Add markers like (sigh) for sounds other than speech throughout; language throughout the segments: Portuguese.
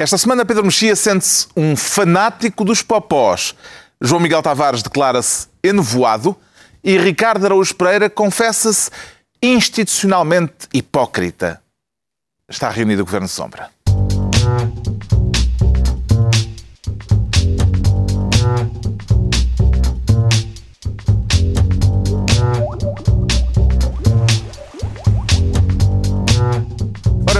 Esta semana, Pedro Mexia sente-se um fanático dos popós. João Miguel Tavares declara-se enovoado e Ricardo Araújo Pereira confessa-se institucionalmente hipócrita. Está reunido o Governo Sombra.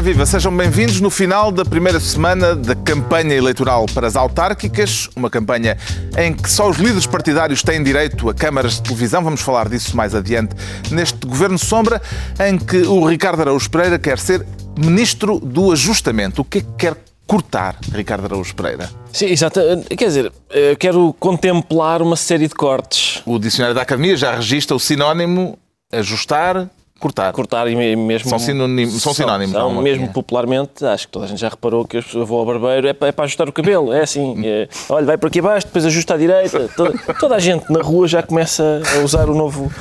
Ora viva, sejam bem-vindos no final da primeira semana da campanha eleitoral para as autárquicas, uma campanha em que só os líderes partidários têm direito a câmaras de televisão, vamos falar disso mais adiante, neste Governo Sombra, em que o Ricardo Araújo Pereira quer ser Ministro do Ajustamento. O que é que quer cortar, Ricardo Araújo Pereira? Sim, exato. Quer dizer, eu quero contemplar uma série de cortes. O Dicionário da Academia já registra o sinónimo ajustar, cortar. Cortar e mesmo. São, sinónimos. São, sinónimos, são não, mesmo é. popularmente, acho que toda a gente já reparou que eu vou ao barbeiro, é para, é para ajustar o cabelo. É assim, (laughs) é, olha, vai por aqui abaixo, depois ajusta à direita. Toda, toda a gente na rua já começa a usar o novo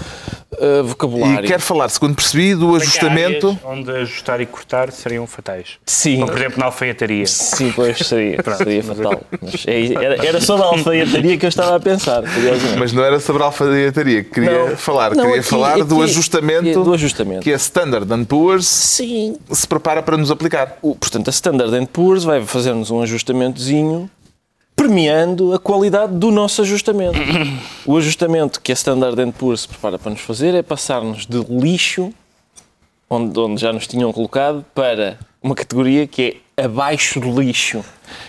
uh, vocabulário. E quer falar, segundo percebi, do ajustamento. Onde ajustar e cortar seriam fatais. Sim. Como, por exemplo, na alfaiataria. Sim, pois seria, (laughs) seria fatal. Mas é- era, era sobre a alfaiataria que eu estava a pensar, curiosamente. Mas não era sobre a alfaiataria que queria Não. falar. Não, queria aqui- falar do aqui- ajustamento, do ajustamento. que a Standard Poor's Sim. se prepara para nos aplicar. O- portanto, a Standard Poor's vai fazer-nos um ajustamentozinho premiando a qualidade do nosso ajustamento. o ajustamento que a Standard Poor's prepara para nos fazer é passar-nos de lixo, onde, onde já nos tinham colocado, para uma categoria que é abaixo do lixo,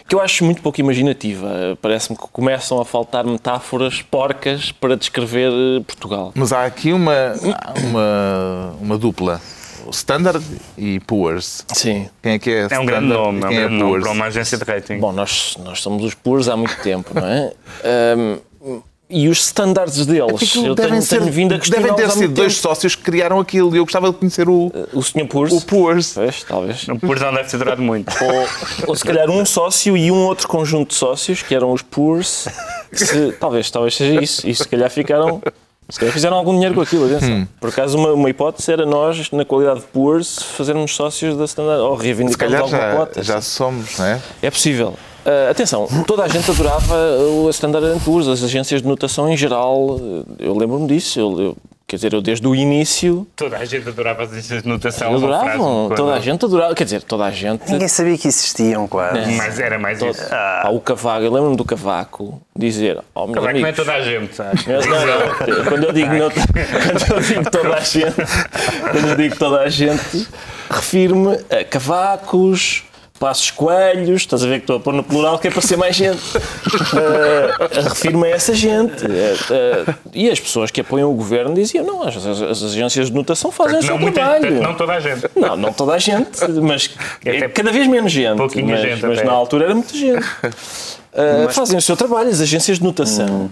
que eu acho muito pouco imaginativa. Parece-me que começam a faltar metáforas porcas para descrever eh, Portugal. Mas há aqui uma, uma, uma dupla. O Standard e Poor's. Sim. Quem é que é É um Standard grande nome, é um é grande nome Poor's? para uma agência de rating. Bom, nós, nós somos os puros há muito tempo, não é? Ahm, e os standards deles, Aquilo eu tenho, tenho vindo a devem ter sido dois tempo. sócios que criaram aquilo e eu gostava de conhecer o, O Sr. Purs? o Poor's. Pois, talvez. O Pures não deve ter durado muito. (laughs) Ou, ou se calhar um sócio e um outro conjunto de sócios, que eram os Purs. Se- talvez, talvez seja isso. E se calhar ficaram... Se calhar fizeram algum dinheiro com aquilo, atenção. Hum. Por acaso, uma, uma hipótese era nós, na qualidade de Purs, fazermos sócios da Standard, ou reivindicarmos alguma já, cota. já somos, não é? É possível. Ah, atenção, toda a gente adorava o Standard Poor's, as agências de notação em geral. Eu lembro-me disso. Eu, eu- quer dizer, eu desde o início Toda a gente adorava as agências de notação. adoravam. frase. Toda a gente adorava. Quer dizer, toda a gente. Ninguém sabia que existiam, quase. É. Mas era mais todo- isso. Pá, o Cavaco, eu lembro-me do Cavaco dizer: Oh, meus que não é amigos. toda a gente, acho. Não, não, quando eu digo, não- (laughs) quando eu digo toda a gente, quando eu digo toda a gente, refiro-me a cavacos, passos coelhos, estás a ver que estou a pôr no plural que é para ser mais gente. Eh, refiro-me a essa gente. Eh, eh, e as pessoas que apoiam o governo diziam: não, as, as- as agências de notação fazem o seu muita, trabalho. não toda a gente. Não, não toda a gente, mas Até é cada vez menos gente. pouquinha mas, gente mas até. na altura era muita gente. Uh, Fazem o seu trabalho, as agências de notação.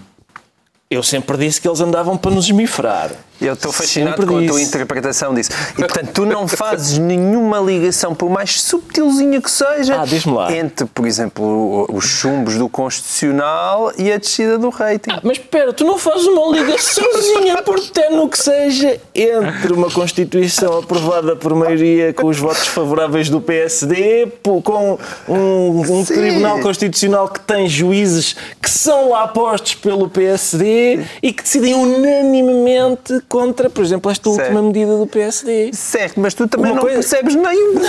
Eu sempre disse que eles andavam para nos esmifrar. Eu estou fascinado Sempre com a tua interpretação disso. E portanto, tu não fazes nenhuma ligação, por mais subtilzinha que seja, Ah, entre, por exemplo, os chumbos do Constitucional e a descida do rating. Mas espera, tu não fazes uma ligaçãozinha, por tenue que seja, entre uma Constituição aprovada por maioria com os votos favoráveis do PSD, com um, um. Tribunal Constitucional que tem juízes que são lá postos pelo PSD e que decidem unanimemente contra, por exemplo, esta Certo. última medida do PSD. Certo, mas tu também Uma não coisa- percebes nem um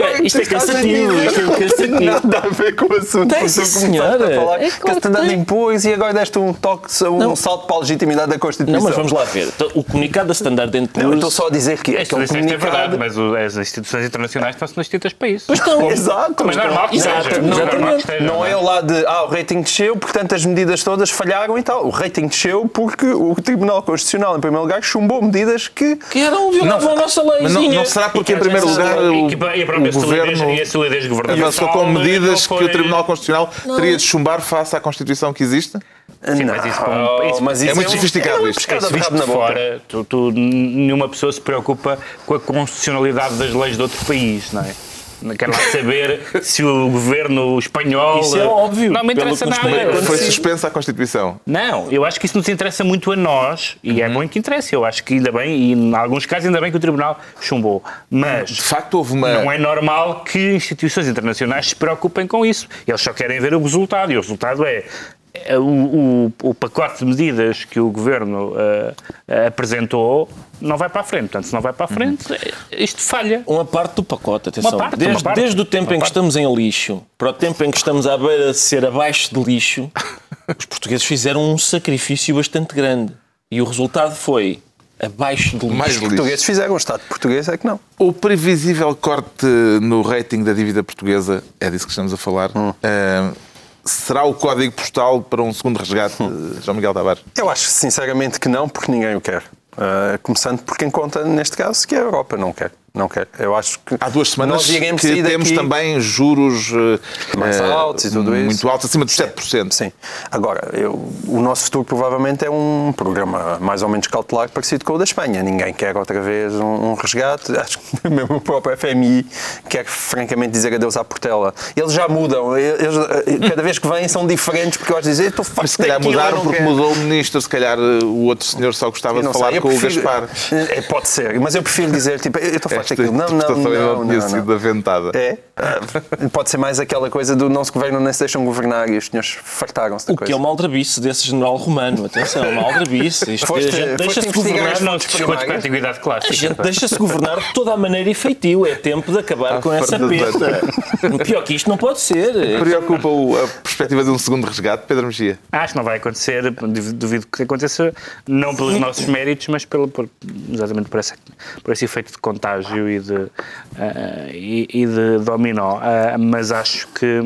É, (laughs) isto é cansativo, isto é cansativo. Nada a ver com o assunto. Começaste senhora. a falar É que claro que dando tem. impôs e agora deste um toque, um Não. salto para a legitimidade da Constituição. Não, mas vamos lá ver. Então, O comunicado da Standard Não, eu Poor's... estou só a dizer que é Isto aquele é verdade, comunicado... mas o- as instituições internacionais estão-se nas tintas para isso. Pois estão. Exato. Mas que não- normal que esteja, Não é? é o lado de, ah, o rating desceu, portanto as medidas todas falharam e tal. O rating desceu porque o Tribunal Constitucional, em primeiro lugar, chumbou medidas que. Que eram violavam a nossa Mas não, leizinha. não será porque, em E primeiro lugar, o, E que- a própria o governo solidez- e a solidez avançou com não medidas que foi- o Tribunal Constitucional teria de chumbar face à Constituição que existe? Sim, mas isso, isso- mas É muito um- sofisticado é isto. Isso visto de fora, tu, tu- nenhuma pessoa se preocupa com a constitucionalidade das leis de outro país, não é? Quero lá saber se o governo espanhol. Isso é óbvio, Não me interessa nada. Foi suspensa a Constituição. Não, eu acho que isso nos interessa muito a nós e é bom que interessa. Eu acho que ainda bem, e em alguns casos ainda bem que o Tribunal chumbou. Mas De facto, houve uma. não é normal que instituições internacionais se preocupem com isso. Eles só querem ver o resultado e o resultado é. É O, o- o pacote de medidas que o governo eh, apresentou não vai para a frente. Portanto, se não vai para a frente, eh, isto falha. Uma parte do pacote, atenção. Uma parte, desde, uma parte. desde o tempo em que parte. estamos em lixo para o tempo em que estamos à beira de ser abaixo de lixo, os portugueses fizeram um sacrifício bastante grande. E o resultado foi abaixo de lixo. Mais Os lixo. portugueses fizeram, o Estado português é que não. O previsível corte no rating da dívida portuguesa, é disso que estamos a falar, eh, será o código postal para um segundo resgate, eh, João Miguel Tavares? Eu acho sinceramente que não, porque ninguém o quer. Uh, começando por quem conta, neste caso, que é a Europa não quer. Não quer. Eu acho que Há duas semanas nós iremos que temos também juros eh, mais eh, altos e tudo isso. muito altos, acima dos 7%. Sim. Agora, eu- o nosso futuro provavelmente é um programa mais ou menos cautelar parecido com o da Espanha. Ninguém quer outra vez um, um resgate. (laughs) Acho que mesmo o próprio FMI quer francamente dizer adeus à Portela. Eles já mudam. Eles, eh, cada vez que vêm são diferentes porque eu acho dizer estou farto se calhar mudaram porque quero." mudou o ministro, se calhar o outro senhor só gostava de falar sei, com prefiro- o Gaspar. É, pode ser, mas eu prefiro dizer, tipo, eu estou farto Esta daquilo. Não, não, interpretação ainda não, não tinha não, sido não. aventada. É, ah, pode ser mais aquela coisa do não se governam nem se deixam governar e os senhores fartaram-se da O coisa. que é uma aldrabice desse general romano. Atenção, uma aldrabice. Isto, Foste- a gente deixa-se governar. Não fontes te discuto com a primárias? antiguidade clássica. A gente deixa-se governar de toda a maneira e feitio. É tempo de acabar À com essa de peta. Pior que isto não pode ser. Preocupa-o a perspectiva de um segundo resgate, Pedro Mexia? Acho que não vai acontecer, duvido duvido que aconteça, não pelos nossos méritos, mas pelo, por, exatamente por, essa, por esse efeito de contágio e de, ah, e, e de dominó. Ah, mas acho que.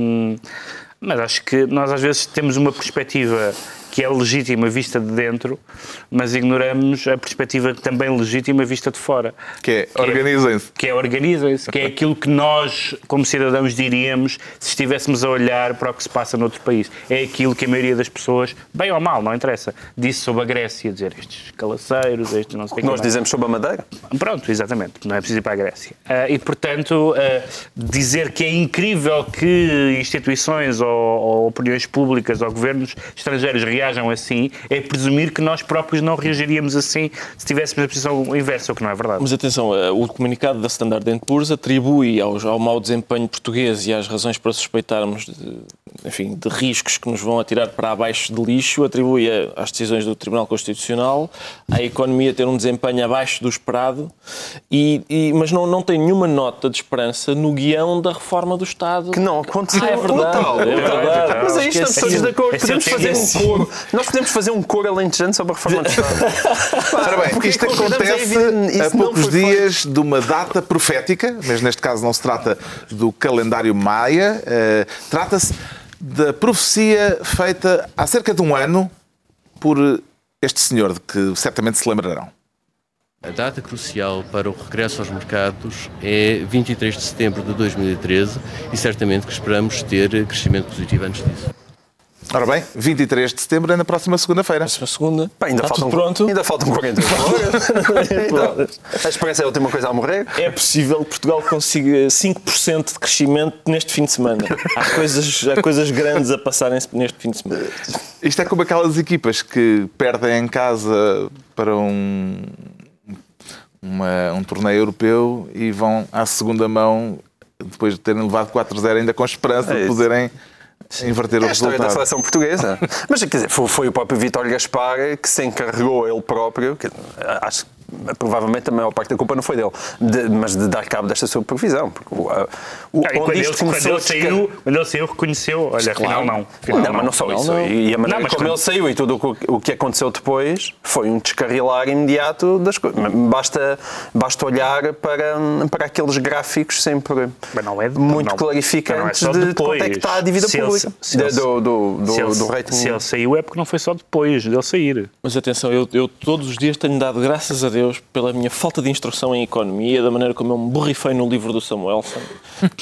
Mas acho que nós às vezes temos uma perspectiva que é legítima vista de dentro, mas ignoramos a perspectiva também legítima vista de fora. Que é, organizem-se. Que é organizem-se, que é aquilo que nós, como cidadãos, diríamos se estivéssemos a olhar para o que se passa noutro país. É aquilo que a maioria das pessoas, bem ou mal, não interessa, disse sobre a Grécia, dizer estes calaceiros, estes não sei o que. Nós mais. dizemos sobre a Madeira. Pronto, exatamente, não é preciso ir para a Grécia. Ah, e, portanto, ah, dizer que é incrível que instituições ou, ou opiniões públicas ou governos estrangeiros reajam assim é presumir que nós próprios não reagiríamos assim se tivéssemos a posição inversa, o que não é verdade. Mas atenção, eh, o comunicado da Standard Poor's atribui aos- ao mau desempenho português e às razões para suspeitarmos de, enfim, de riscos que nos vão atirar para abaixo de lixo, atribui a- às decisões do Tribunal Constitucional à economia ter um desempenho abaixo do esperado, e, e- mas não, não tem nenhuma nota de esperança no guião da reforma do Estado. Que não aconteceu. Ah, é verdade, Total, é verdade. Mas aí estamos Esqueci. todos de acordo. Esse é Podemos fazer um coro. Nós podemos fazer um coro alentejano sobre a reforma do Estado. (laughs) Ora bem, Porque isto acontece a poucos dias de uma data profética, mas neste caso não se trata do calendário maia, eh, trata-se da profecia feita há cerca de um ano por este senhor, de que certamente se lembrarão. A data crucial para o regresso aos mercados é 23 de setembro de 2013 e certamente que esperamos ter crescimento positivo antes disso. Ora bem, 23 de setembro é na próxima segunda-feira. Próxima segunda. Pá, ainda, Está faltam, tudo pronto. ainda faltam 40 horas. A esperança é a última coisa a morrer. É possível que Portugal consiga 5% de crescimento neste fim de semana. Há coisas, há coisas grandes a passarem-se neste fim de semana. Isto é como aquelas equipas que perdem em casa para um, uma- um torneio europeu e vão à segunda mão, depois de terem levado 4-0, ainda com esperança É de isso. poderem inverter o É a história da seleção portuguesa. (laughs) Mas, quer dizer, foi, foi o próprio Vítor Gaspar que se encarregou ele próprio, que, acho que provavelmente a maior parte da culpa não foi dele, de- mas de dar cabo desta supervisão. Porque o, a- o, Ah, quando ele, quando, começou ele saiu, quando ele saiu, reconheceu, olha, afinal não. Afinal, Não, mas não só isso. E a maneira Não, mas como quando- ele saiu e tudo o que- o que aconteceu depois foi um descarrilar imediato das coisas. Basta, basta olhar para, para aqueles gráficos sempre Mas não é muito não- clarificantes não é de depois. quanto é que está a dívida Se ele- pública. se ele- De- do, do, do, se ele, do rating. se ele saiu é porque não foi só depois dele sair. Mas atenção, eu, eu todos os dias tenho dado graças a Deus pela minha falta de instrução em economia, da maneira como eu me borrifei no livro do Samuelson. (laughs)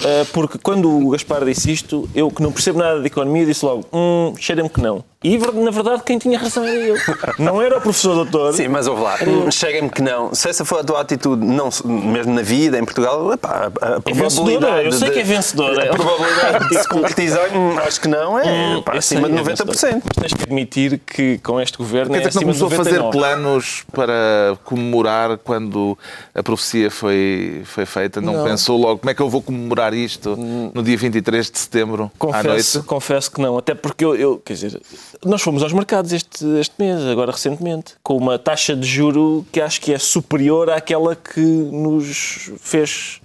Eh, porque quando o Gaspar disse isto, eu que não percebo nada de economia, disse logo: hum, cheira-me que não. E na verdade quem tinha razão era eu. (laughs) Não era o professor doutor. Sim, mas ouve lá, chega-me que não. Se essa for a tua atitude, não, mesmo na vida, em Portugal, epá, a, a É vencedora, eu sei de- que é vencedora. A probabilidade de se concretizar, hum, acho que não, é Hum, pá, acima de é vencedora. 90%. Mas tens que admitir que com este governo Quer é acima de começou a fazer 99. planos para comemorar quando a profecia foi, foi feita? Não, Não. pensou logo como é que eu vou comemorar isto no dia 23 de setembro à Confesso, noite? confesso que não, até porque eu, eu- quer dizer, nós fomos aos mercados este, este mês, agora recentemente, com uma taxa de juro que acho que é superior àquela que nos fez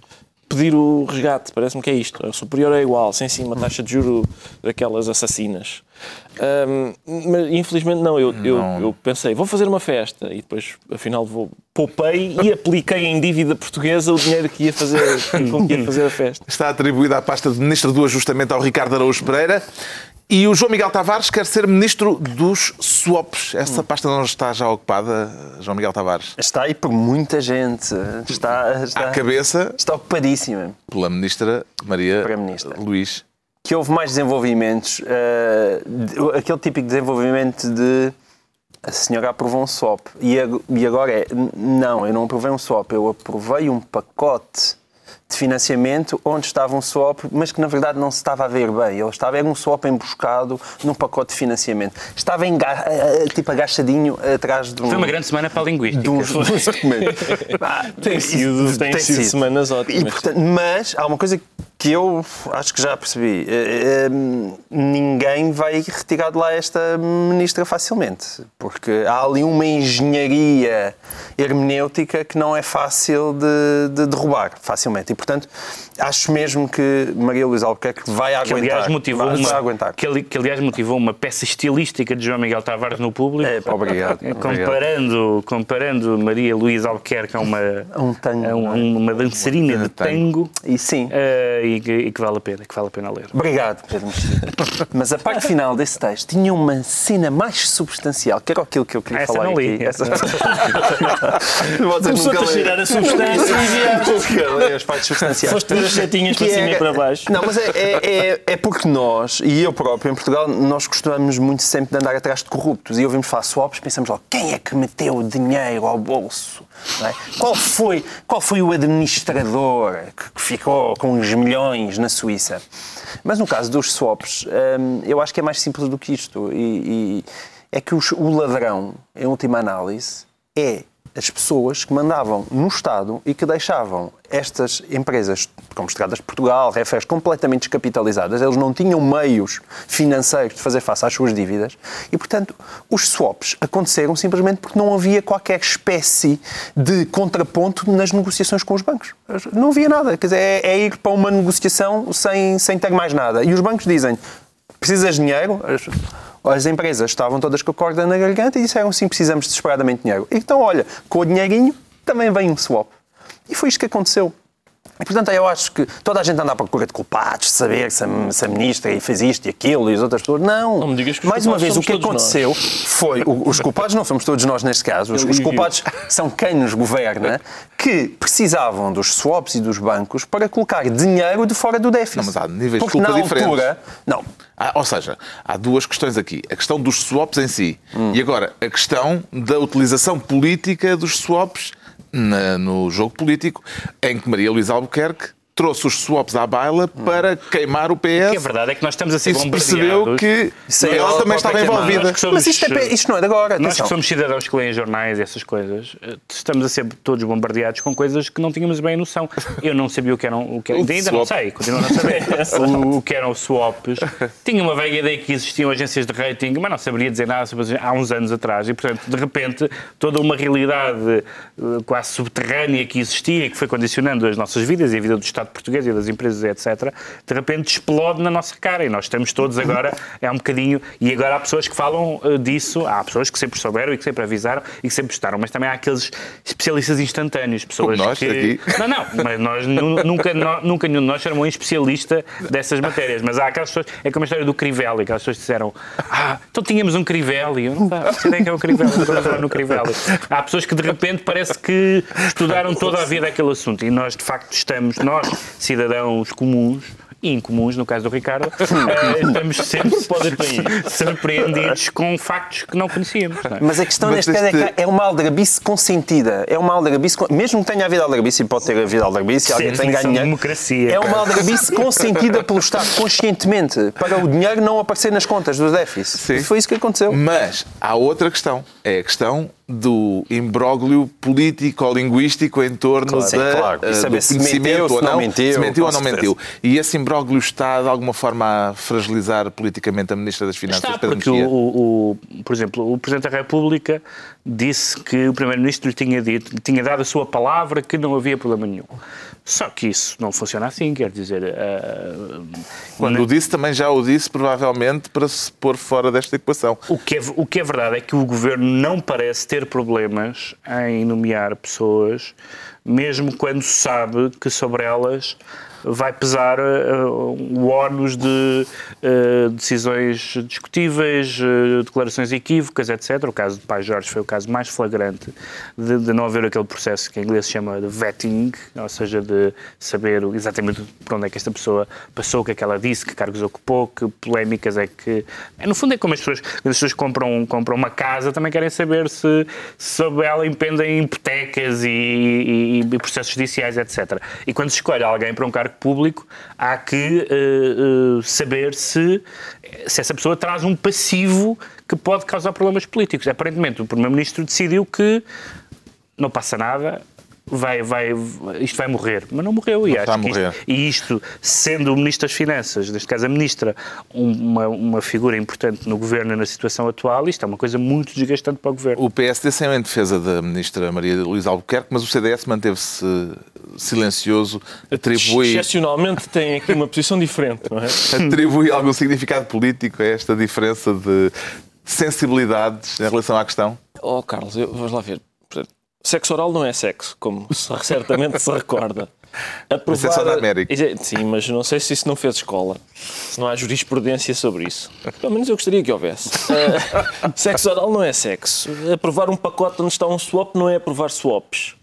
pedir o resgate. Parece-me que é isto. É superior ou é igual, sem sim uma taxa de juro daquelas assassinas. Ahm, mas infelizmente não. Eu, eu, eu pensei, vou fazer uma festa e depois, afinal, vou poupei e apliquei em dívida portuguesa o dinheiro que ia fazer, com que ia fazer a festa. Está atribuída a pasta de Ministro do Ajustamento ao Ricardo Araújo Pereira. E o João Miguel Tavares quer ser Ministro dos swaps. Essa pasta não está já ocupada, João Miguel Tavares? Está aí por muita gente. Está, (laughs) está, À cabeça está ocupadíssima. pela Ministra Maria Primeira-Ministra. Luís. que houve mais desenvolvimentos, de- aquele típico desenvolvimento de a senhora aprovou um swap e, e agora é, "N- não, eu não aprovei um swap, eu aprovei um pacote de financiamento onde estava um swap, mas que na verdade não se estava a ver bem. Ele estava, era um swap emboscado num pacote de financiamento. Estava enga- eh, tipo agachadinho atrás de um... Foi uma grande semana para a linguística. de uns documentos. Pá, Tem sido- tem sido semanas ótimas. E, portanto, mas há uma coisa que eu acho que já percebi. Eh, eh, Ninguém vai retirar de lá esta ministra facilmente. Porque há ali uma engenharia hermenêutica que não é fácil de, de derrubar facilmente. E, portanto, acho mesmo que Maria Luísa Albuquerque vai Que aguentar. aliás, motivou vai, uma, aguentar. que, que, aliás motivou uma peça estilística de João Miguel Tavares no público. É, obrigado. (laughs) obrigado. Comparando, comparando Maria Luísa Albuquerque a uma, um tango, a um- é? uma dançarina de tango E sim. eh, e, que, e que vale a pena, que vale a pena ler. Obrigado, Pedro. Mas a parte final desse texto tinha uma cena mais substancial, que era aquilo que eu queria essa falar não li. aqui. Essa- (laughs) Começou-te nunca a cheirar a substância e as partes substanciais. Foste ver as setinhas para Que cima é- e para baixo. Não, mas é, é, é, é porque nós, e eu próprio em Portugal, nós costumamos muito sempre de andar atrás de corruptos. E ouvimos falar swaps, pensamos logo, quem é que meteu dinheiro ao bolso? É? qual, foi, qual foi o administrador que, que ficou com os milhões na Suíça? Mas no caso dos swaps, hum, eu acho que é mais simples do que isto. E, e é que os- o ladrão, em última análise, é as pessoas que mandavam no Estado e que deixavam estas empresas, como Estradas de Portugal, refés, completamente descapitalizadas, eles não tinham meios financeiros de fazer face às suas dívidas e, portanto, os swaps aconteceram simplesmente porque não havia qualquer espécie de contraponto nas negociações com os bancos. Não havia nada. Quer dizer, é, é ir para uma negociação sem, sem ter mais nada. E os bancos dizem, precisas de dinheiro? As, as empresas estavam todas com a corda na garganta e disseram sim, precisamos desesperadamente de dinheiro. Então, olha, com o dinheirinho também vem um swap. E foi isto que aconteceu. E, portanto, eu acho que toda a gente anda à procura de culpados, de saber se a, se a ministra fez isto e aquilo e as outras pessoas. Não. Não me digas que os Mais uma vez, o que aconteceu foi. o- os culpados não somos todos nós neste caso. Os, os culpados são quem nos governa que precisavam dos swaps e dos bancos para colocar dinheiro de fora do déficit. Não, mas há níveis de Porque culpa na diferentes. altura. Não. Há- ou seja, há duas questões aqui. A questão dos swaps em si e agora a questão da utilização política dos swaps na- no jogo político, em que Maria Luísa Albuquerque trouxe os swaps à baila para queimar o O que é PS verdade é que nós estamos a ser e se percebeu bombardeados. que Isso é ela ela também estava envolvida. Nós que somos- Mas isto, é, isto não é de agora. Nós atenção. que somos cidadãos que leem jornais e essas coisas, eh, estamos a ser todos bombardeados com coisas que não tínhamos bem noção. Eu não sabia o que eram. O que, O ainda não swap. sei, continuo a não saber. (laughs) o, o que eram swaps. Tinha uma vaga ideia que existiam agências de rating, mas não saberia dizer nada sobre há uns anos atrás. E, portanto, de repente, toda uma realidade eh, quase subterrânea que existia e que foi condicionando as nossas vidas e a vida do Estado português e das empresas, etc., de repente explode na nossa cara. E nós estamos todos agora, é um bocadinho. E agora há pessoas que falam eh, disso, há pessoas que sempre souberam e que sempre avisaram e que sempre estaram, mas também há aqueles especialistas instantâneos, pessoas Como nós, que. aqui. Não, não, mas nós nu- nunca, nunca nenhum de nós chamou um especialista dessas matérias. Mas há aquelas pessoas, é como a história do Crivelli, aquelas pessoas disseram, ah, então tínhamos um Crivelli. Eu não sei nem que é o Crivelli, não estou a falar no Crivelli. Há pessoas que de repente parece que estudaram toda a vida aquele assunto e nós de facto estamos, nós, cidadãos comuns, e incomuns, no caso do Ricardo, (laughs) eh, estamos sempre surpreendidos com factos que não conhecíamos. Não é? Mas a questão Mas neste caso é este- que é uma aldrabice consentida. É uma aldrabice, con- mesmo que tenha havido aldrabice, e pode ter havido aldrabice, e alguém tem é ganho. democracia, É uma aldrabice (laughs) consentida pelo Estado conscientemente para o dinheiro não aparecer nas contas do déficit. Sim. E foi isso que aconteceu. Mas há outra questão. É a questão do imbróglio político-linguístico em torno Claro, sim, da, claro. E eh, saber do se conhecimento mentiu, ou se não não, mentiu, se mentiu ou não certeza. mentiu. E esse imbróglio está, de alguma forma, a fragilizar politicamente a Ministra das Finanças, Está, Pedro porque, o, o- o- por exemplo, o Presidente da República disse que o Primeiro-Ministro lhe tinha, dito, tinha dado a sua palavra que não havia problema nenhum. Só que isso não funciona assim, quer dizer... ah, Quando o disse, também já o disse, provavelmente, para se pôr fora desta equação. O que, é, o que é verdade é que o governo não parece ter problemas em nomear pessoas, mesmo quando sabe que sobre elas vai pesar eh, o ónus de eh, decisões discutíveis, eh, declarações equívocas, etc. O caso de Pai Jorge foi o caso mais flagrante de, de não haver aquele processo que em inglês se chama de vetting, ou seja, de saber exatamente por onde é que esta pessoa passou, o que é que ela disse, que cargos ocupou, que polémicas é que... É, no fundo é como as pessoas, as pessoas compram, compram uma casa, também querem saber se sobre ela impendem hipotecas e, e- e processos judiciais, etc. E quando se escolhe alguém para um cargo público, há que eh, eh, saber se, se essa pessoa traz um passivo que pode causar problemas políticos. Aparentemente, o Primeiro-Ministro decidiu que não passa nada, vai, vai, isto vai morrer. Mas não morreu. E, Não acho a que morrer. isto, e isto, sendo o Ministro das Finanças, neste caso a Ministra, um- uma, uma figura importante no Governo e na situação atual, isto é uma coisa muito desgastante para o Governo. O PSD saiu em defesa da Ministra Maria Luísa Albuquerque, mas o CDS manteve-se silencioso, atribui, Excepcionalmente tem aqui uma posição diferente, não é? (laughs) atribui algum significado político a esta diferença de sensibilidades em relação à questão? Oh, Carlos, eu, vamos lá ver. Sexo oral não é sexo, como (laughs) certamente se recorda. Aprovar... Isso é da América. Sim, mas não sei se isso não fez escola. Se não há jurisprudência sobre isso. Pelo menos eu gostaria que houvesse. Ah, (laughs) sexo oral não é sexo. Aprovar um pacote onde está um swap não é aprovar swaps.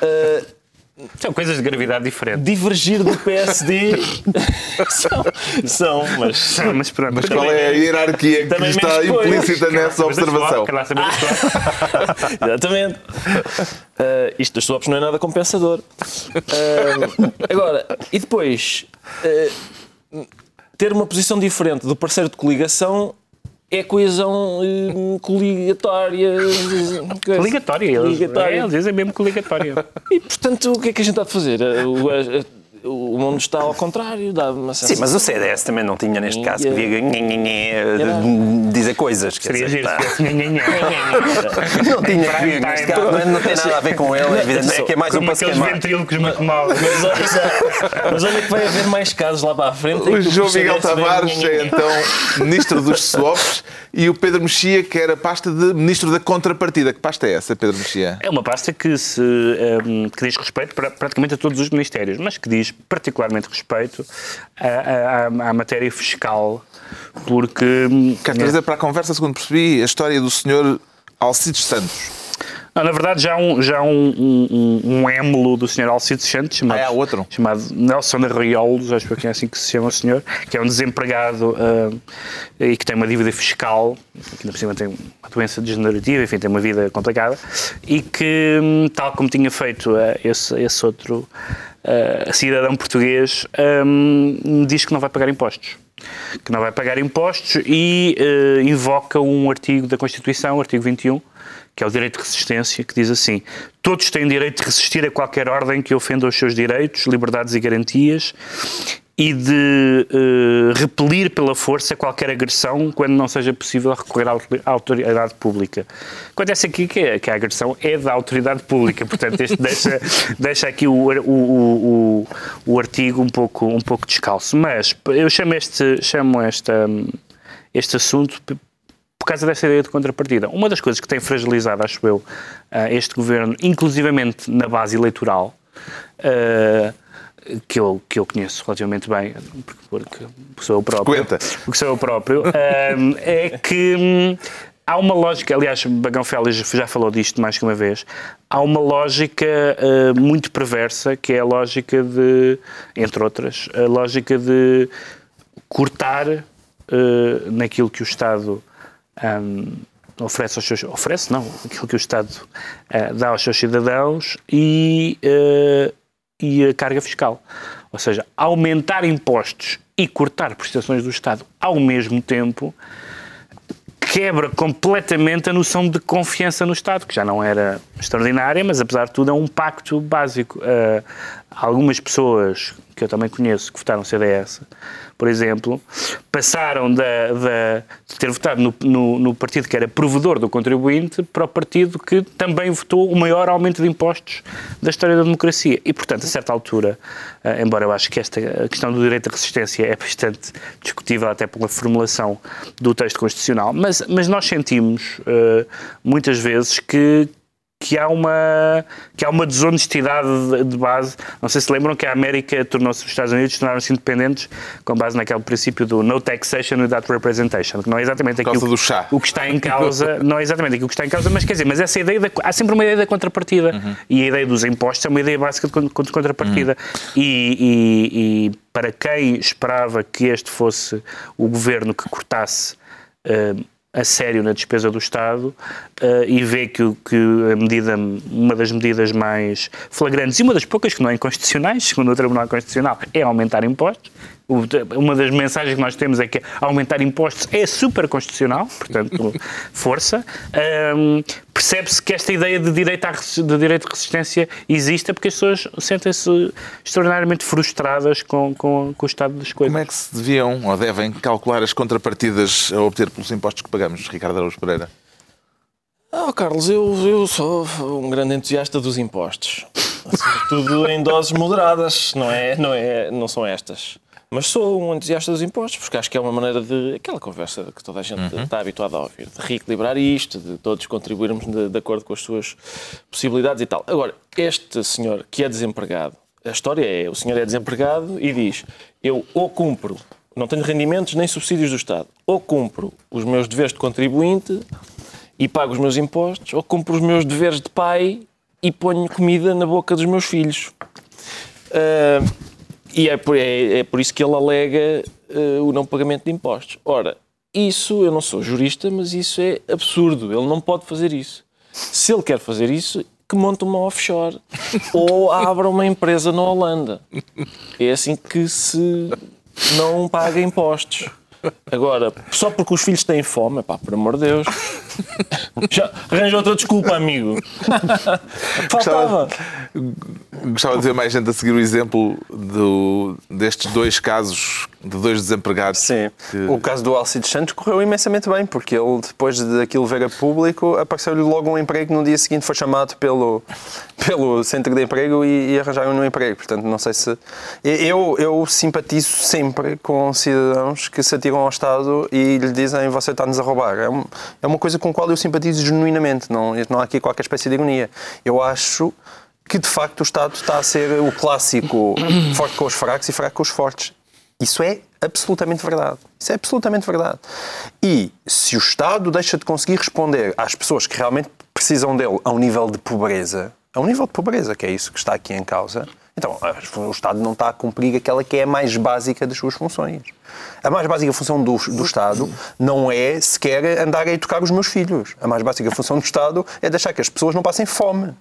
Ah, São coisas de gravidade diferente. divergir do PSD (laughs) são, são, mas Não, mas pronto. Mas qual é a hierarquia que Também está implícita nessa observação? lá saber das fotos. Exatamente. Ah, isto das swaps não é nada compensador. Ah, agora, e depois, ah, ter uma posição diferente do parceiro de coligação é coesão eh, coligatória. coisa. Ligatória, eles, Ligatória. É, eles dizem mesmo que ligatória. E, portanto, o que é que a gente está a fazer? Ah, O, a- o mundo está ao contrário, dá uma Sim, sensação. mas o CDS também não tinha, neste caso, que diga de- dizer coisas. Seria giro. (laughs) Não tinha que neste caso, não, é- tem nada a ver com ele, é evidente, é que é mais um ventrílocos muito mal. Mas olha, que vai haver mais casos lá para a frente. O que João Miguel Tavares é então Ministro dos swaps e o Pedro Mexia que era pasta de Ministro da Contrapartida. Que pasta é essa, Pedro Mexia? É uma pasta que, se, ehm, que diz respeito para, praticamente a todos os ministérios, mas que diz particularmente respeito à, à- à- matéria fiscal, porque... hum, Quero trazer para a conversa, segundo percebi, a história do senhor Alcides Santos. Não, na verdade, já há um, já um, um, um émulo do Sr. Alcides Santos, chamado, Ah, há outro? chamado Nelson Arraiolos, acho que é assim que se chama o senhor, que é um desempregado ah, e que tem uma dívida fiscal, que ainda por cima tem uma doença degenerativa, enfim, tem uma vida complicada, e que, hum, tal como tinha feito ah, esse, esse outro ah, cidadão português, hum, diz que não vai pagar impostos que não vai pagar impostos e eh, invoca um artigo da Constituição, o artigo 21, que é o direito de resistência, que diz assim: todos têm direito de resistir a qualquer ordem que ofenda os seus direitos, liberdades e garantias e de eh, repelir pela força qualquer agressão quando não seja possível recorrer à autor- à autoridade pública. Acontece aqui que, a- que a agressão é da autoridade pública, portanto, este (laughs) deixa, deixa aqui o, o, o, o, artigo um pouco, um pouco descalço. Mas eu chamo este, chamo esta, este assunto por causa dessa ideia de contrapartida. Uma das coisas que tem fragilizado, acho eu, ah, este governo, inclusivamente na base eleitoral, ah, que eu, que eu conheço relativamente bem, porque, porque sou eu próprio, Frequenta. porque sou eu próprio, (laughs) é que hum, há uma lógica, aliás, Bagão Félix já falou disto mais que uma vez, há uma lógica uh, muito perversa, que é a lógica de, entre outras, a lógica de cortar uh, naquilo que o Estado um, oferece aos seus... Oferece, não, aquilo que o Estado uh, dá aos seus cidadãos e, e a carga fiscal. Ou seja, aumentar impostos e cortar prestações do Estado ao mesmo tempo quebra completamente a noção de confiança no Estado, que já não era extraordinária, mas apesar de tudo é um pacto básico. Uh, algumas pessoas que eu também conheço que votaram CDS, por exemplo, passaram da, da, de ter votado no, no, no, partido que era provedor do contribuinte para o partido que também votou o maior aumento de impostos da história da democracia. E, portanto, a certa altura, uh, embora eu acho que esta questão do direito à resistência é bastante discutível até pela formulação do texto constitucional, mas, mas nós sentimos uh, muitas vezes que que há uma, que há uma desonestidade de base. Não sei se lembram que a América tornou-se, os Estados Unidos tornaram-se independentes com base naquele princípio do no taxation without representation, que não é exatamente aquilo do chá. o que está em causa, não é exatamente aquilo que está em causa, mas quer dizer, mas essa ideia, da, há sempre uma ideia da contrapartida uhum. e a ideia dos impostos é uma ideia básica de contrapartida uhum. e, e, e, para quem esperava que este fosse o governo que cortasse uh, a sério na despesa do Estado uh, e vê que, que a medida, uma das medidas mais flagrantes e uma das poucas que não é inconstitucionais, segundo o Tribunal Constitucional, é aumentar impostos. Uma das mensagens que nós temos é que aumentar impostos é super constitucional, portanto, (laughs) força. Um, Percebe-se que esta ideia de direito, à, de direito de resistência existe porque as pessoas sentem-se extraordinariamente frustradas com, com, com, o estado das coisas. Como é que se deviam ou devem calcular as contrapartidas a obter pelos impostos que pagamos, Ricardo Araújo Pereira? Oh, Carlos, eu, eu sou um grande entusiasta dos impostos. Sobretudo em doses moderadas, não, é, não, é, não são estas. Mas sou um entusiasta dos impostos, porque acho que é uma maneira de. aquela conversa que toda a gente uhum. está habituada a ouvir, de reequilibrar isto, de todos contribuirmos de, de, acordo com as suas possibilidades e tal. Agora, este senhor que é desempregado, a história é: o senhor é desempregado e diz, eu ou cumpro, não tenho rendimentos nem subsídios do Estado, ou cumpro os meus deveres de contribuinte e pago os meus impostos, ou cumpro os meus deveres de pai e ponho comida na boca dos meus filhos. Uh, e é por, é, é por isso que ele alega uh, o não pagamento de impostos. Ora, isso, eu não sou jurista, mas isso é absurdo. Ele não pode fazer isso. Se ele quer fazer isso, que monte uma offshore (laughs) ou abra uma empresa na Holanda. É assim que se não paga impostos. Agora, só porque os filhos têm fome, pá, por amor de Deus. Já arranja outra desculpa, amigo. (laughs) Faltava. Gostava de ver mais gente a seguir o exemplo do, destes dois casos de dois desempregados. Sim. Que... O caso do Alcides Santos correu imensamente bem, porque ele, depois daquilo ver a público, apareceu-lhe logo um emprego. No dia seguinte foi chamado pelo, pelo centro de emprego e, e arranjaram um emprego. Portanto, não sei se. Eu, eu simpatizo sempre com cidadãos que se atiram ao Estado e lhe dizem você está-nos a roubar. É, um, é uma coisa com a qual eu simpatizo genuinamente. Não, não há aqui qualquer espécie de ironia. Eu acho que de facto o Estado está a ser o clássico (coughs) forte com os fracos e fraco com os fortes. Isso é absolutamente verdade. Isso é absolutamente verdade. E se o Estado deixa de conseguir responder às pessoas que realmente precisam dele a um nível de pobreza, a um nível de pobreza, que é isso que está aqui em causa, então o Estado não está a cumprir aquela que é a mais básica das suas funções. A mais básica função do, do Estado não é sequer andar a educar os meus filhos. A mais básica função do Estado é deixar que as pessoas não passem fome.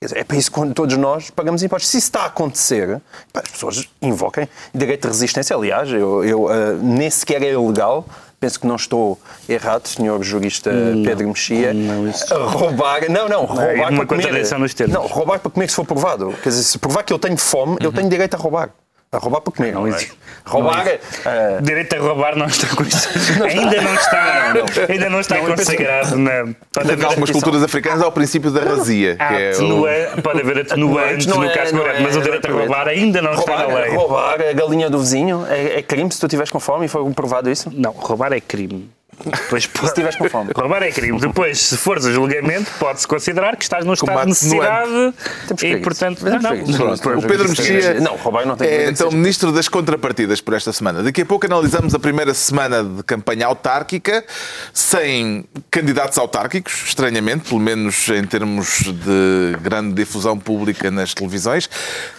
É para isso que todos nós pagamos impostos. Se isso está a acontecer, as pessoas invoquem direito de resistência. Aliás, eu, eu uh, nem sequer é ilegal penso que não estou errado, senhor jurista não, Pedro Mexia, não, isso... roubar, não, não, roubar não, é para comer. Não, roubar para comer se for provado. Quer dizer, se provar que eu tenho fome, uhum. eu tenho direito a roubar. A roubar para comer. Não, existe. Roubar. Uh... Direito a roubar não está (laughs) não Ainda não está. Não, ainda não está não, consagrado na. Pode haver algumas culturas africanas há o princípio da razia. que é atenua... o... Pode haver atenuantes no é, caso correto, é, mas o direito a roubar ainda não roubar, está na lei. Roubar a galinha do vizinho é, é crime se tu estiveres com fome e foi provado isso? Não, roubar é crime Depois, Se estiveres com fome. Roubar é crime. Depois, se fores a julgamento, pode-se considerar que estás num estado de necessidade Temos que e, portanto, não, isso. não. Pronto, o Pedro Mexia Não, roubar não tem é então ministro das contrapartidas por esta semana. Daqui a pouco analisamos a primeira semana de campanha autárquica, sem candidatos autárquicos, estranhamente, pelo menos em termos de grande difusão pública nas televisões.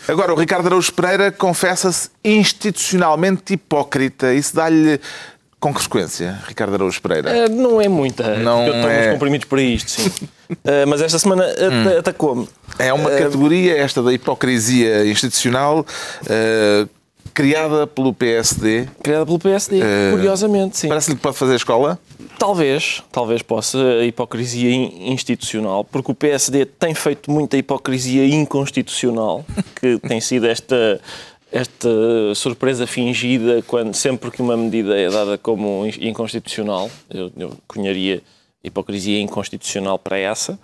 Agora, o Ricardo Araújo Pereira confessa-se institucionalmente hipócrita. Isso dá-lhe com que frequência, Ricardo Araújo Pereira? Eh, Não é muita. Não eu tenho é. comprimidos para isto, sim. (laughs) Eh, mas esta semana at- atacou-me. É uma categoria, esta da hipocrisia institucional, criada pelo PSD. Criada pelo PSD, curiosamente, sim. Parece-lhe que pode fazer escola? Talvez, talvez possa a hipocrisia in- institucional, porque o PSD tem feito muita hipocrisia inconstitucional, que tem sido esta esta surpresa fingida quando sempre que uma medida é dada como in- inconstitucional, eu, eu cunharia hipocrisia inconstitucional para essa.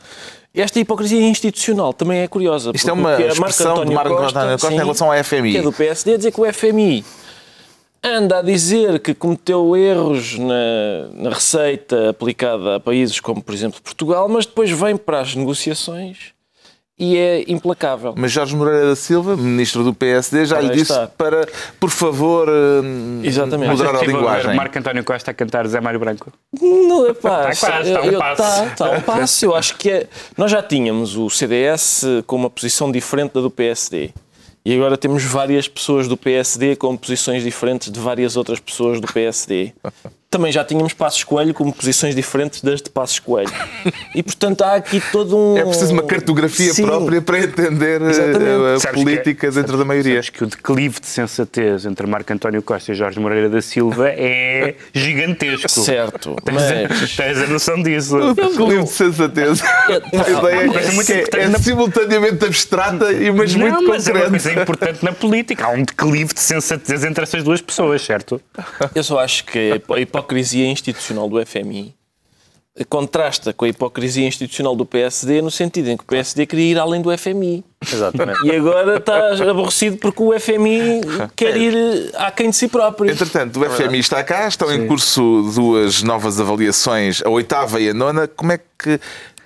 Esta hipocrisia institucional também é curiosa. Isto é porque uma Marco expressão de Marco António Costa em sim, relação à FMI. Que é do PSD a dizer que o FMI anda a dizer que cometeu erros na, na receita aplicada a países como, por exemplo, Portugal, mas depois vem para as negociações e é implacável. Mas Jorge Moreira da Silva, ministro do PSD, já lhe disse está. para, por favor, eh, Exatamente. moderar a linguagem. Marco António Costa a cantar Zé Mário Branco. Não é pá, Está quase, está um passo. Está, está um passo. Eu acho que é. Nós já tínhamos o CDS com uma posição diferente da do PSD. E agora temos várias pessoas do PSD com posições diferentes de várias outras pessoas do PSD. Também já tínhamos Passos Coelho com posições diferentes das de Passos Coelho. (laughs) E portanto há aqui todo um. É preciso uma cartografia Sim. própria para entender eh, Exatamente. a Sabes política que- dentro da maioria. Sabes que o declive de sensatez entre Marco António Costa e Jorge Moreira da Silva (laughs) é gigantesco. Certo, Tens, mas. tens a noção disso. Que livro de sensatez. (laughs) A ideia Mas é muito que é, é na- simultaneamente abstrata e mas Não, muito mas é uma concreta. coisa importante na política. Há um declive de sensatez entre essas duas pessoas, certo? Eu só acho que a hipocrisia institucional do FMI contrasta com a hipocrisia institucional do PSD no sentido em que o PSD queria ir além do FMI. Exatamente. E agora está aborrecido porque o FMI (laughs) quer ir aquém de si próprio. Entretanto, o FMI está cá, estão em curso duas novas avaliações, a oitava e a nona. Como é que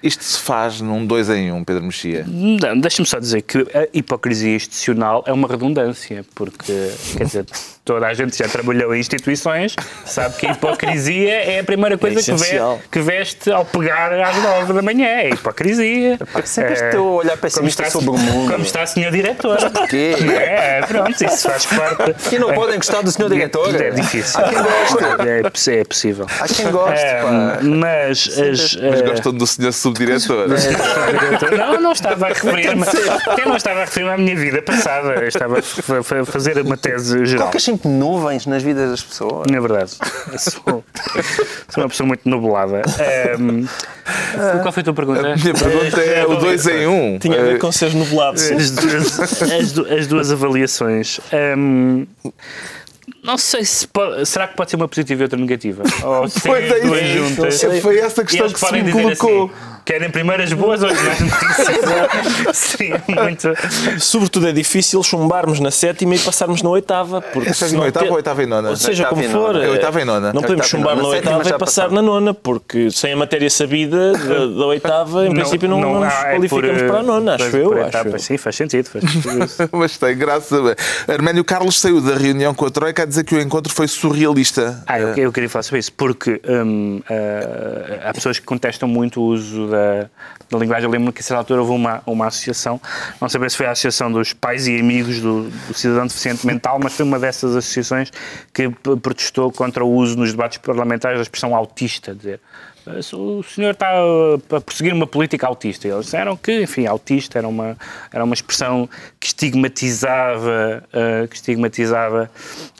isto se faz num dois em um, Pedro Mexia? Não, Deixa-me só dizer que a hipocrisia institucional é uma redundância, porque, quer dizer, toda a gente já trabalhou em instituições, sabe que a hipocrisia é a primeira coisa que, ve- essencial. que veste ao pegar às nove da manhã. É a hipocrisia. sempre É, teu olhar como pessimista está, sobre o mundo. Como está a senhor diretor. quê? É, pronto, isso faz parte. Aqui não podem gostar do senhor diretor. É difícil. Há quem goste. É, poss- é possível. Há quem goste, É, pá. mas as, Mas eh, gostam do senhor subdiretor. Não, não estava a referir-me. Eu não estava a referir-me à minha vida passada. Eu estava a fa- fa- fazer uma tese geral. Colocas sempre nuvens nas vidas das pessoas. Na verdade, eu sou, sou uma pessoa muito nublada. Ehm, qual foi a tua pergunta? A minha pergunta é o dois em um. Tinha a ver com seres nublado. As duas, as as duas avaliações. Ehm, não sei se pode, será que pode ser uma positiva e outra negativa? Ou se Pois tem é, duas isso. juntas? É, Foi essa questão eles que se me colocou. assim, querem primeiras boas ou as mais notícias? (laughs) Seria muito... Sobretudo é difícil chumbarmos na sétima e passarmos na oitava. Porque Essa é se na oitava ter- ou oitava e nona? Ou seja, Oitava como for, nona. É oitava e nona. não podemos Oitava chumbar nona. na oitava e passar na nona, porque sem a matéria sabida (laughs) da, da oitava, em princípio, não, não, nos é qualificamos por, para a nona, pois, acho eu. Acho. Sim, faz sentido. Faz sentido (laughs) isso. Mas tem graça. Arménio Carlos saiu da reunião com a Troika a dizer que o encontro foi surrealista. Ah, eu, eu queria falar sobre isso, porque hum, ah, há pessoas que contestam muito o uso da, da linguagem. Eu lembro que a certa altura houve uma, uma associação, não sei se foi a Associação dos Pais e Amigos do, do Cidadão Deficiente Mental, mas foi uma dessas associações que protestou contra o uso nos debates parlamentares da expressão autista, dizer "Ah, o senhor está a perseguir uma política autista. E eles disseram que, enfim, autista era uma, era uma expressão que estigmatizava, ah, que estigmatizava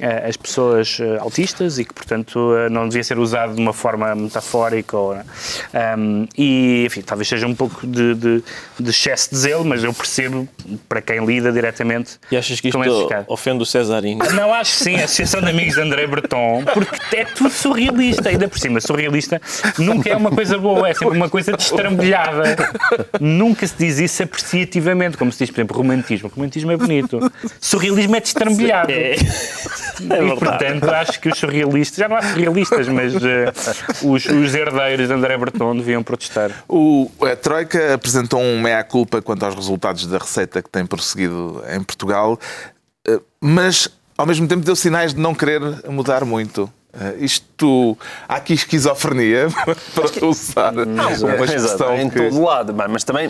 ah, as pessoas ah, autistas e que, portanto, ah, não devia ser usado de uma forma metafórica. Ou, um, e, enfim, talvez seja um, pouco de, de, de excesso de zelo, mas eu percebo para quem lida diretamente E achas que isto ofende o Cesarino? Não, acho sim, a Associação de Amigos de André Breton, porque é tudo surrealista, ainda por cima, surrealista nunca é uma coisa boa, é sempre uma coisa destrambelhada. Nunca se diz isso apreciativamente, como se diz, por exemplo, romantismo. Romantismo é bonito. Surrealismo é destrambelhado. É, e, portanto, acho que os surrealistas, já não há surrealistas, mas eh, os, os herdeiros de André Breton deviam protestar. O, a Troika apresentou um meia-culpa quanto aos resultados da receita que tem prosseguido em Portugal, eh, mas ao mesmo tempo deu sinais de não querer mudar muito. Eh, Isto. Há aqui esquizofrenia, (laughs) para usar uma Exato, expressão em que. todo lado, bem, mas também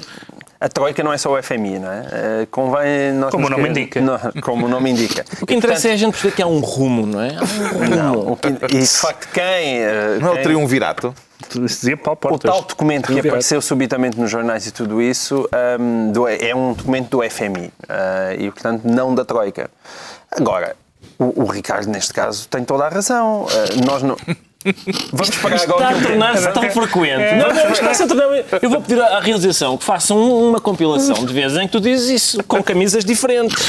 a Troika não é só o FMI, não é? Eh, Convém nós Como o nome indica. Não, como o nome indica. (laughs) O que interessa é a gente perceber que há um rumo, não é? Há um rumo. Não, que- e de facto quem, eh, Não é o triunvirato? O tal documento que apareceu subitamente nos jornais e tudo isso hum, do- é um documento do FMI eh, e portanto não da Troika. Agora, o, o Ricardo neste caso tem toda a razão. Eh, nós não. (laughs) Vamos parar Está agora a tornar-se tão frequente. Não, não, está-se a tornar... Eu vou pedir à realização que façam um- uma compilação de vezes em que tu dizes isso, com camisas diferentes.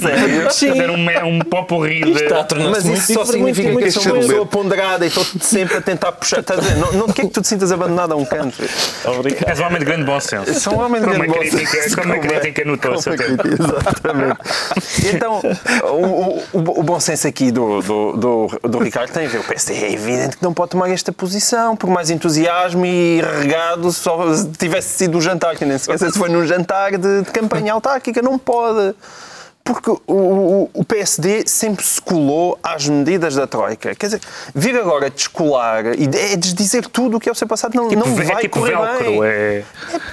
Sério? Fazer um, um poporri de... Está a tornar-se Mas isso só significa que eu sou uma pessoa ponderada e estou sempre a tentar puxar. Estás a dizer? Não, não que é que tu te sintas abandonado a um canto? Obrigado. És um homem de grande bom senso. Sou um homem de grande bom senso. com uma Como é? crítica no até. que- Exatamente. Então, o, o- o- o bom senso aqui do, do, do, do Ricardo tem a ver. O PSD é evidente que não pode tomar esta posição, por mais entusiasmo e regado, só se tivesse sido um jantar, que nem se esqueça se foi num jantar de, de campanha autárquica, não pode. Porque o, o, PSD sempre se colou às medidas da Troika. Quer dizer, vir agora descolar e é desdizer tudo o que é o seu passado não, não é vai tipo correr velcro, bem. é...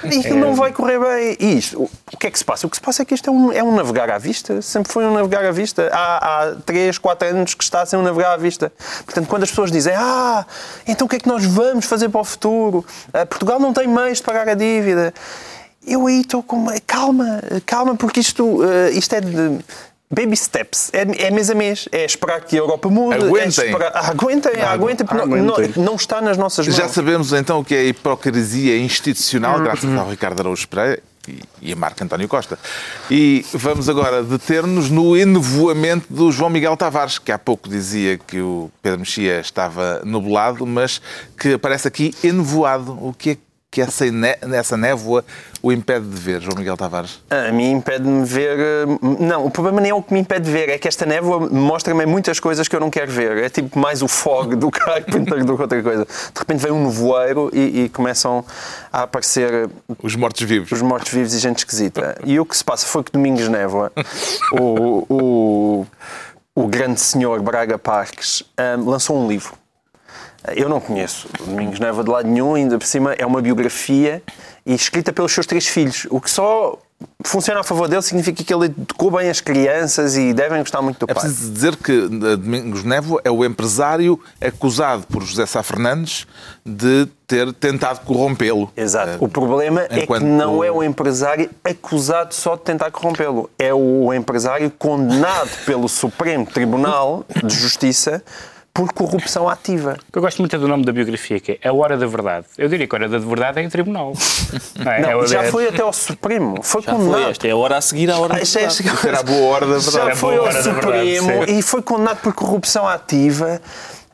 Isto não vai correr bem. E isto, o o que é que se passa? O que se passa é que isto é um, é um navegar à vista. Sempre foi um navegar à vista. Há, há 3, 4 anos que está a ser um navegar à vista. Portanto, quando as pessoas dizem ah, então o que é que nós vamos fazer para o futuro? Ah, Portugal não tem meios de pagar a dívida. Eu aí estou com... Calma, calma, porque isto, ah, isto é de... Baby steps, é, é mês a mês, é esperar que a Europa mude. Aguentem. É esperar, ah, aguentem, aguentem, porque não- aguentem. não, não está nas nossas mãos. Já sabemos então o que é a hipocrisia institucional, graças ao Ricardo Araújo Pereira e- e a Marco António Costa. E vamos agora deter-nos no enevoamento do João Miguel Tavares, que há pouco dizia que o Pedro Mexia estava nublado, mas que aparece aqui enevoado. O que é que essa, essa névoa o impede de ver, João Miguel Tavares? A mim impede-me ver. eh, Não, o problema nem é o que me impede de ver, é que esta névoa mostra-me muitas coisas que eu não quero ver. É tipo mais o fog do (laughs) Carpenter do que outra coisa. De repente vem um nevoeiro e, e começam a aparecer Os mortos-vivos. os mortos-vivos e gente esquisita. E o que se passa foi que Domingos Névoa, o, o, o grande senhor Braga Parques, hum, lançou um livro. Eu não conheço o Domingos Névoa de lado nenhum, ainda por cima é uma biografia e escrita pelos seus três filhos, o que só funciona a favor dele significa que ele educou bem as crianças e devem gostar muito do É pai. preciso dizer que eh, Domingos Névoa é o empresário acusado por José Sá Fernandes de ter tentado corrompê-lo. Exato. Eh, O problema é enquanto- que não é o empresário acusado só de tentar corrompê-lo. É o empresário condenado pelo Supremo Tribunal de Justiça por corrupção ativa. Eu gosto muito do nome da biografia, que é A Hora da Verdade. Eu diria que a Hora da Verdade é em tribunal. (laughs) Não, é? Não, É- já é- foi até ao Supremo. Foi Já condenado. foi, esta é a hora a seguir à hora Ah, da isto é- verdade. Era a boa hora da verdade. Já foi ao Supremo verdade, e foi condenado por corrupção ativa.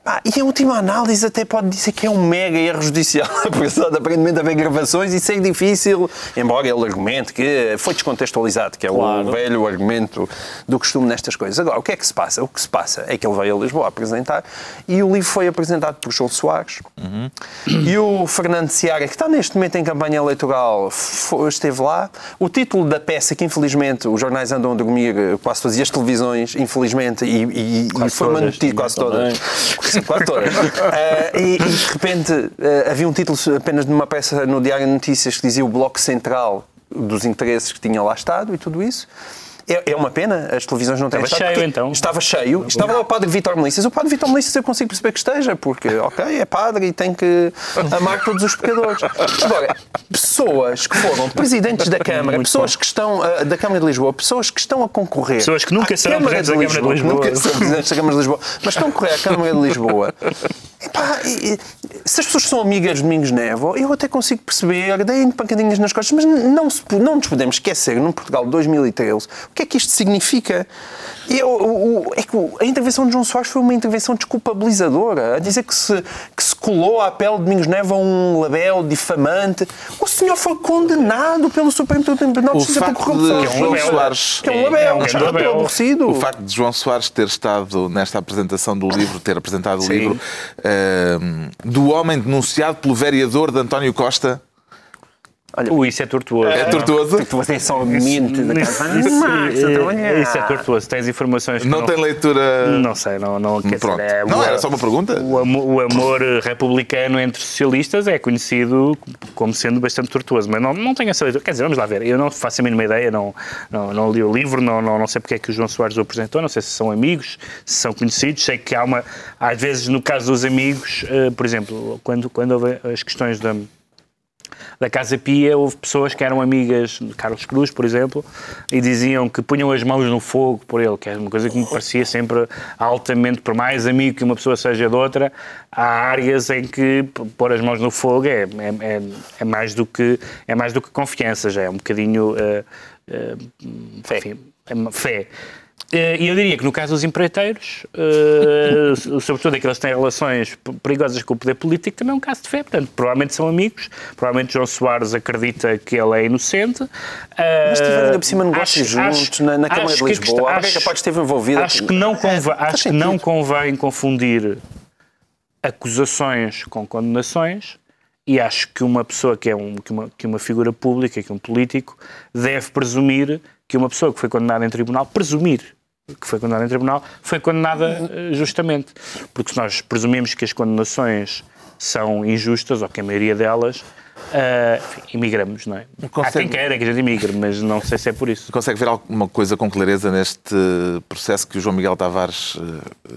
Ah, e em última análise até pode dizer que é um mega erro judicial, (laughs) apesar de aparentemente haver gravações e ser difícil, embora ele argumente que foi descontextualizado, que é Claro. o velho argumento do costume nestas coisas. Agora, o que é que se passa? O que se passa é que ele veio a Lisboa apresentar e o livro foi apresentado por João Soares e o Fernando Seara, que está neste momento em campanha eleitoral, esteve lá. O título da peça, que infelizmente os jornais andam a dormir eh, quase todas, as televisões, infelizmente, e, e- e foi mantido quase todas. (laughs) Quase todas. (laughs) Eh, e, e, de repente eh, havia um título apenas de uma peça no Diário de Notícias que dizia o Bloco Central dos interesses que tinha lá estado e tudo isso. É, é uma pena, as televisões não têm Estava estado, cheio, então. Estava cheio. Estava lá o padre Vítor Melissas. O padre Vítor Melissas eu consigo perceber que esteja, porque, ok, é padre e tem que amar todos os pecadores. Agora, pessoas que foram presidentes da Câmara, Muito pessoas que estão, ah, da Câmara de Lisboa, pessoas que estão a concorrer. Pessoas que nunca serão presidentes da Câmara de Lisboa. Nunca serão presidentes da Câmara de Lisboa, mas estão a concorrer à Câmara de Lisboa. Epá, e- e- se as pessoas são amigas de Domingos Nevo, eu até consigo perceber, deem pancadinhas nas costas, mas não, se, não nos podemos esquecer, num Portugal de 2013, o que é que isto significa? Eu, o- é que a intervenção de João Soares foi uma intervenção desculpabilizadora, a dizer que se, que se colou à pele de Domingos Nevo um label difamante. O senhor foi condenado pelo Supremo Tribunal de Justiça por corrupção. de é um João. Soares Que é um É label, um grande estou label. aborrecido. O facto de João Soares ter estado nesta apresentação do livro, ter apresentado o livro ehm, do homem denunciado pelo vereador de António Costa, Ui, isso é tortuoso. é tortuoso? Porque você só mente da casa. isso, Max, é- isso é tortuoso. Tens informações que Não tem leitura. Não sei, não, não quer Pronto. dizer, é Não, o- era só uma pergunta. O amor, o amor republicano entre socialistas é conhecido como sendo bastante tortuoso, mas não, não tenho essa leitura. Quer dizer, vamos lá ver, eu não faço a mínima ideia, não, não, não li o livro, não, não, não sei porque é que o João Soares o apresentou, não sei se são amigos, se são conhecidos, sei que há uma, às vezes no caso dos amigos, eh, por exemplo, quando, quando houve as questões da da Casa Pia, houve pessoas que eram amigas de Carlos Cruz, por exemplo, e diziam que punham as mãos no fogo por ele, que é uma coisa que me parecia sempre altamente, por mais amigo que uma pessoa seja de outra, há áreas em que pôr as mãos no fogo é, é, é, é mais, do que, é mais do que confiança, já é um bocadinho eh, eh, enfim, é fé. Eh, E eu diria que no caso dos empreiteiros, eh, (laughs) sobretudo aqueles que têm relações perigosas com o poder político, também é um caso de fé. Portanto, provavelmente são amigos, provavelmente João Soares acredita que ele é inocente. Mas tiveram ainda por cima negócios juntos na, na Câmara de que Lisboa. Alguém é capaz de esteve envolvido. Acho que não convém, acho que não convém confundir acusações com condenações e acho que uma pessoa que é um, que uma, que uma figura pública, que um político, deve presumir que uma pessoa que foi condenada em tribunal, presumir que foi condenada em tribunal, foi condenada eh, justamente. Porque se nós presumimos que as condenações são injustas, ou que a maioria delas, eh, enfim, imigramos, não é? Há consegue- quem queira que a gente imigre, mas não sei se é por isso. Consegue ver alguma coisa com clareza neste processo que o João Miguel Tavares eh,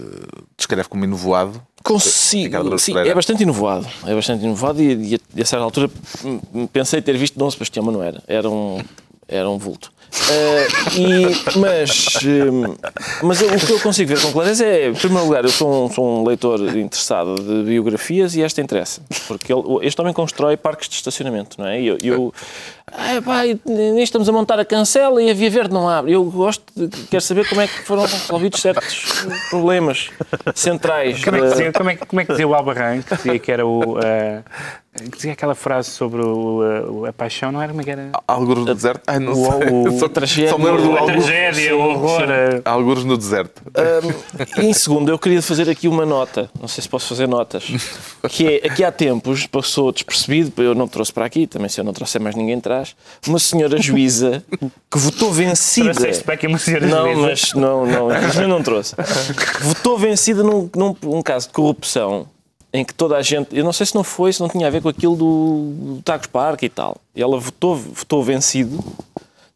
descreve como inovoado? Consigo. Sim, é bastante inovado. É bastante inovado e, e a, a certa altura hum, pensei ter visto Dom Sebastião, mas não era. Era um, era um vulto. Eh, e- mas, hum, mas o que eu consigo ver com clareza é, em primeiro lugar, eu sou um, sou um leitor interessado de biografias e esta interessa. Porque ele, este homem constrói parques de estacionamento, não é? E eu, eu ah, pá, nem estamos a montar a cancela e a Via Verde não abre. Eu gosto, de, quero saber como é que foram resolvidos certos problemas centrais. Como é que dizia, como é como é que dizia o Albarran, que dizia que era o. eh, que dizia aquela frase sobre o, o- a paixão, não era como é que era? Algures no deserto? Ai, não O- sei. o- (laughs) Só- a tragédia- Só me lembro do A algures, tragédia, o horror. algures no deserto. Um, em segundo, eu queria fazer aqui uma nota, não sei se posso fazer notas, que é, aqui há tempos passou despercebido, eu não trouxe para aqui, também se eu não trouxer mais ninguém traz, uma senhora juíza que votou vencida. Trouxeste uma senhora Não, juíza. mas não, não, (laughs) infelizmente não trouxe. Votou vencida num, num, num caso de corrupção em que toda a gente, eu não sei se não foi, se não tinha a ver com aquilo do, do Tagus Park e tal. E ela votou, votou vencido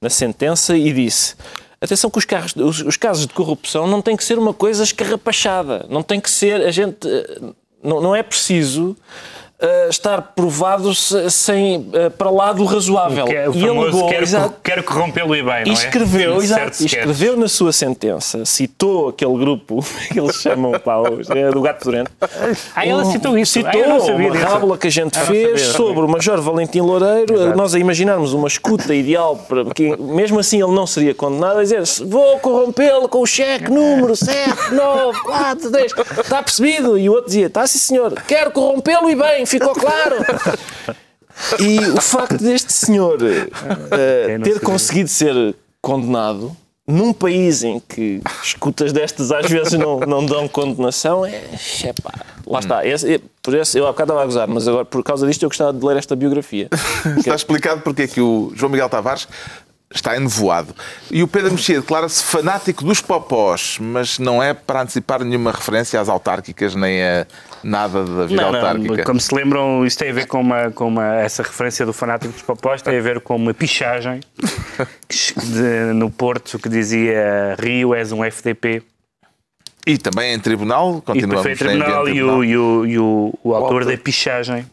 na sentença e disse: atenção que os, carros, os, os casos de corrupção não tem que ser uma coisa escarrapachada, não tem que ser a gente, eh, não, não é preciso eh, estar provado se- sem eh, para lá do razoável. Que é o e alegou, quero, exato, quero corrompê-lo e bem, não é? escreveu, exato, certo escreveu na sua sentença, citou aquele grupo (laughs) que eles chamam pá, os- é, do Gato Durante. Ah, ela citou isso. Citou Ah, não sabia uma rábula que a gente Eu não fez sobre o Major Valentim Loureiro, nós a imaginarmos uma escuta ideal para que, mesmo assim, ele não seria condenado, a dizer vou corrompê-lo com o cheque número 7, 9, 4, 3. Está percebido? E o outro dizia, está sim senhor, quero corrompê-lo e bem, ficou claro. E o facto deste senhor não ter sabia. conseguido ser condenado num país em que escutas destas às vezes não, não dão condenação, é, é pá, lá está. Esse- é- por isso, eu há bocado estava a gozar, mas agora por causa disto eu gostava de ler esta biografia. (laughs) Está explicado porque é que o João Miguel Tavares está enevoado. E o Pedro Mexia declara-se fanático dos popós, mas não é para antecipar nenhuma referência às autárquicas nem a nada da vida Não, autárquica. não, como se lembram, isso tem a ver com uma, com uma essa referência do fanático dos popós, tem a ver com uma pichagem (laughs) de- no Porto que dizia Rio és um FDP. E também em tribunal, E continuamos foi a em tribunal e tribunal. o, e o, e o, o autor da pichagem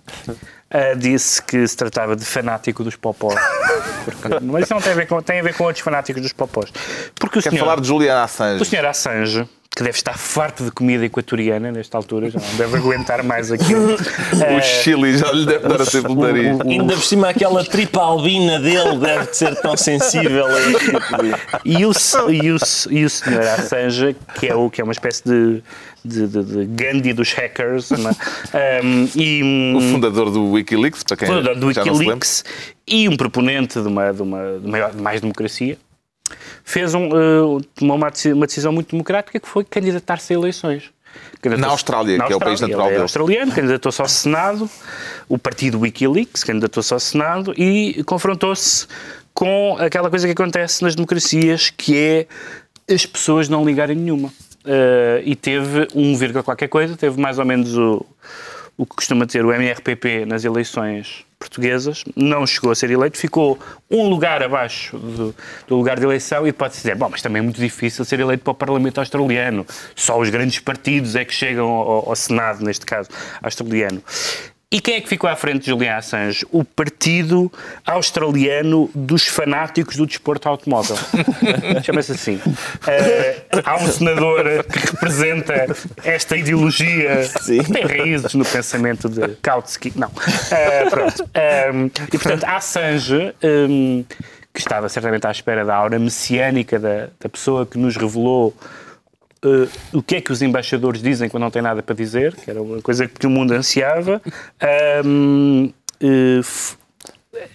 ah, disse que se tratava de fanático dos popós. (laughs) Porque, mas isso não tem a ver com, tem a ver com outros fanáticos dos popós. Porque o Quer senhor, falar de Juliana Assange? o senhor Assange, que deve estar farto de comida equatoriana nesta altura, já não deve aguentar mais aquilo. (laughs) O Chile já lhe deve dar a tempo de nariz. Ainda por cima, aquela tripa albina dele deve de ser tão sensível a este tipo de... E o, e, o, e o senhor Assange, que é, o, que é uma espécie de, de, de, de Gandhi dos hackers, não é? Um, e, O fundador do Wikileaks, para quem fundador do já não se lembra. Wikileaks e um proponente de, uma, de, uma, de maior- de mais democracia, fez um, tomou uma, uma decisão muito democrática que foi candidatar-se a eleições. Candidatou-se- Na Austrália, que é o país natural ele é dele. australiano, candidatou-se ao Senado, o partido Wikileaks candidatou-se ao Senado e confrontou-se com aquela coisa que acontece nas democracias, que é as pessoas não ligarem nenhuma. Eh, e teve um vírgula qualquer coisa, teve mais ou menos o, o que costuma ter o MRPP nas eleições portuguesas, não chegou a ser eleito, ficou um lugar abaixo do, do lugar de eleição e pode-se dizer, bom, mas também é muito difícil ser eleito para o Parlamento australiano, só os grandes partidos é que chegam ao, ao Senado, neste caso, australiano. E quem é que ficou à frente de Julian Assange? O Partido Australiano dos Fanáticos do Desporto Automóvel. (laughs) Chama-se assim. Eh, há um senador que representa esta ideologia que tem raízes no pensamento de Kautsky. Não. Eh, pronto. Eh, e, portanto, Assange, eh, que estava certamente à espera da aura messiânica da, da pessoa que nos revelou Uh, o que é que os embaixadores dizem quando não têm nada para dizer, que era uma coisa que o mundo ansiava, um, uh,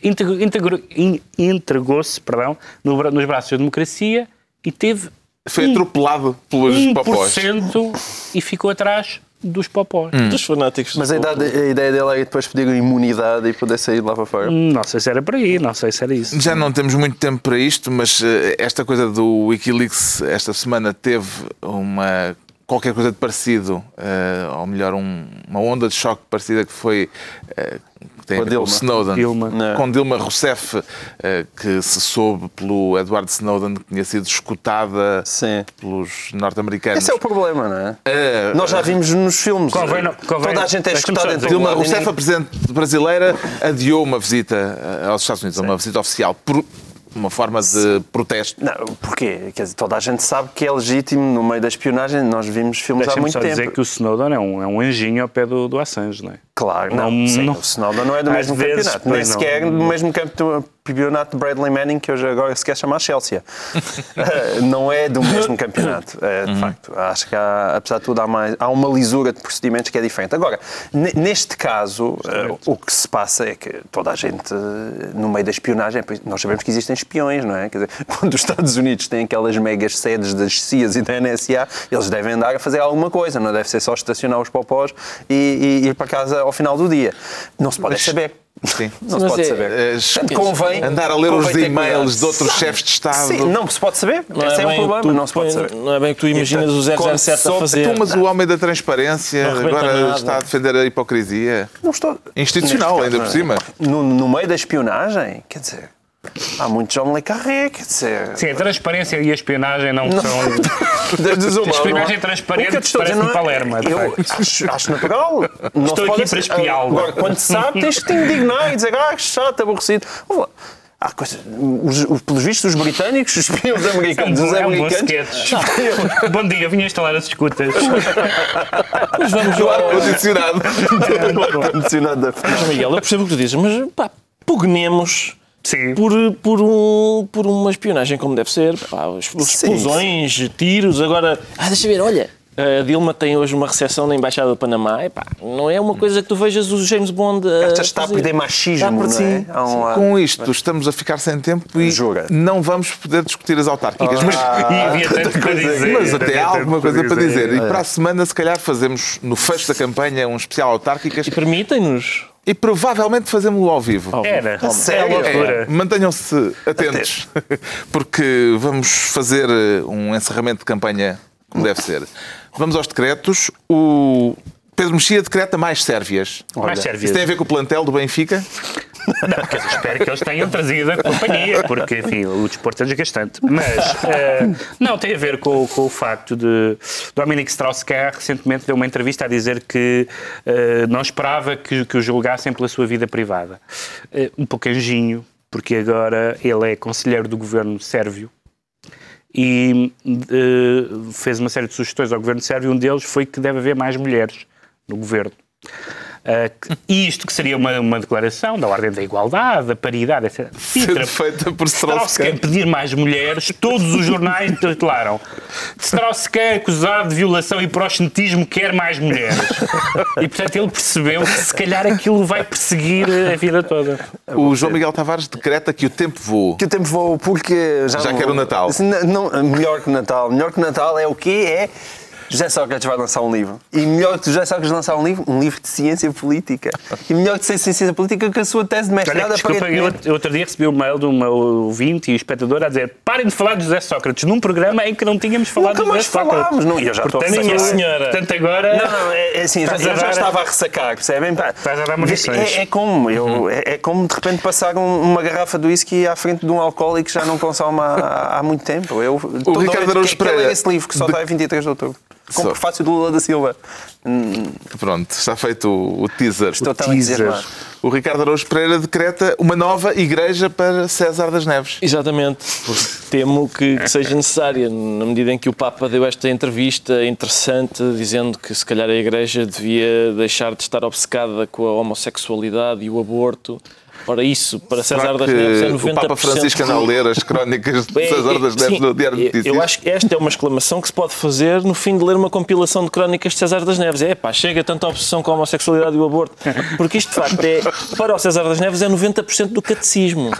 integrou- integrou- in- entregou-se perdão, no nos braços da democracia e teve Foi um- atropelado pelos popós. 1% e ficou atrás dos popós. dos fanáticos. Mas a, idade- a ideia dele é depois pedir imunidade e poder sair lá para fora. Não sei se era por aí, não sei se era isso. Já não temos muito tempo para isto, mas eh, esta coisa do Wikileaks esta semana teve uma qualquer coisa de parecido, eh, ou melhor, um- uma onda de choque parecida que foi eh, que tem Com a ver com o Dilma. Snowden, Dilma. Não. com Dilma Rousseff, eh, que se soube pelo Edward Snowden que tinha sido escutada Sim. pelos norte-americanos. Esse é o problema, não é? Eh, Nós já vimos nos filmes. Convém não- convém- Toda a gente é escutada Dilma Rousseff, a presidente brasileira, adiou uma visita eh, aos Estados Unidos, uma visita oficial, por uma forma de protesto. Não, porquê? Quer dizer, toda a gente sabe que é legítimo no meio da espionagem. Nós vimos filmes há muito só tempo. dizer que o Snowden é um, é um anjinho ao pé do, do Assange, não é? Claro, não. Não- sim, não- o Snowden não é do Às mesmo vezes, campeonato. Nem sequer do mesmo campe- campeonato de Bradley Manning, que hoje agora se quer chamar Chelsea. (laughs) Eh, não é do mesmo campeonato, eh, de facto. Acho que, há, apesar de tudo, há, mais, há uma lisura de procedimentos que é diferente. Agora, ne- neste caso, eh, o que se passa é que toda a gente, eh, no meio da espionagem, nós sabemos que existem espiões, não é? Quer dizer, (laughs) quando os Estados Unidos têm aquelas megas sedes das CIAs e da NSA, eles devem andar a fazer alguma coisa, não deve ser só estacionar os popós e, e ir para casa ao final do dia. Não se pode é saber. Sim. Não se pode é- saber. Eh, Portanto, convém, andar a ler os e-mails de outros chefes de Estado. Sim, não se pode saber. Não Esse é, bem o o que problema, tu não se pode saber. Não é bem o que tu imaginas o Quando 007 a fazer. Então, mas o homem da transparência agora nada. está a defender a hipocrisia. Não estou... Institucional, ainda por cima. No, no meio da espionagem, quer dizer, há muito João Le Carré, quer dizer... Sim, a transparência e a espionagem não, são. (laughs) Desde o mal, Espionagem não é? transparente a parece-me não é- Palermo, de Eu acho, natural. Não Estou aqui para espiá-lo. Agora, quando se sabe, tens que te indignar e dizer, ah, que chato, aborrecido. Lá, Há coisa, os, os- pelos vistos, os britânicos, os espiões É um americanos, bom, os é um bom americanos. Bom dia, vim instalar as escutas. Mas vamos ao... ar-condicionado. (laughs) condicionado da Mas, Miguel, eu percebo o que tu dizes, mas pá, pugnemos Sim. por, por, um, por uma espionagem como deve ser. Pá, as- Sim, explosões, tiros, agora. Ah, deixa ver, olha. A Dilma tem hoje uma recepção na Embaixada do Panamá. Epá, não é uma coisa que tu vejas o James Bond. a Esta está a perder machismo, Está por não é? Há um Com isto, estamos a ficar sem tempo e Jura? não vamos poder discutir as autárquicas. Mas, E havia (laughs) tanto para dizer. mas até há alguma coisa para dizer. E para a semana, se calhar, fazemos no fecho da campanha um especial autárquicas E permitem-nos. E provavelmente fazemos-lo ao vivo. Era. É sério? loucura. É, mantenham-se atentos, (laughs) porque vamos fazer eh, um encerramento de campanha como deve ser. Vamos aos decretos. O Pedro Mexia decreta mais sérvias. Mais Isso sérvias. tem a ver com o plantel do Benfica? Não, quer dizer, espero que eles tenham trazido a companhia, porque, enfim, o desporto é desgastante. Mas, eh, não, tem a ver com, com o facto de Dominic Strauss-Kahn recentemente deu uma entrevista a dizer que eh, não esperava que, que o julgassem pela sua vida privada. Eh, um pouco anjinho, porque agora ele é conselheiro do governo sérvio e fez uma série de sugestões ao governo sérvio. Um deles foi que deve haver mais mulheres no governo. Uh, isto que seria uma, uma declaração da ordem da igualdade, da paridade, etc. (laughs) Sendo feita por Strauss-Kahn pedir mais mulheres, todos os jornais (laughs) titularam Strauss-Kahn acusado de violação e proxenetismo quer mais mulheres. E portanto ele percebeu que se calhar aquilo vai perseguir a vida toda. O João Miguel Tavares decreta que o tempo voa. Que o tempo voa porque já, Já não- quero o Natal. Não- não- melhor que Natal. Melhor que Natal é o quê? É José Sócrates vai lançar um livro. E melhor que José Sócrates lançar um livro, um livro de ciência política. E melhor que ser ciência política que a sua tese de Olha, mestrado desculpa, eu, aparentemente. eu outro dia recebi um mail de uma ouvinte e espectador a dizer parem de falar de José Sócrates num programa em que não tínhamos falado Nunca de mais José Sócrates. falámos. Não, e eu já estou a Portanto, ressacar. senhora. Portanto, agora... Não, não, é, é assim, eu já, eu já estava a ressacar, percebem? Estás a dar munições. É, é como, eu, é, é como de repente passar um- uma garrafa de whisky à frente de um alcoólico que já não consome há, há muito tempo. Eu, o Ricardo Araújo que, que Pereira, esse livro que só de- está a 23 de outubro. Com Só. prefácio do Lula da Silva. Pronto, está feito o, o teaser. Estou tão entusiasmado. O Ricardo Araújo Pereira decreta uma nova igreja para César das Neves. Exatamente, porque temo que, que seja necessária, na medida em que o Papa deu esta entrevista interessante, dizendo que se calhar a Igreja devia deixar de estar obcecada com a homossexualidade e o aborto. Para isso, para César Será das Neves, é que 90%. o Papa Francisco anda a ler as crónicas de (laughs) É, César das é, Neves sim, no Diário de eu- Notícias? Eu acho que esta é uma exclamação que se pode fazer no fim de ler uma compilação de crónicas de César das Neves. É pá, chega tanta obsessão com a homossexualidade e o aborto. Porque isto, de facto, é, para o César das Neves é 90% do catecismo.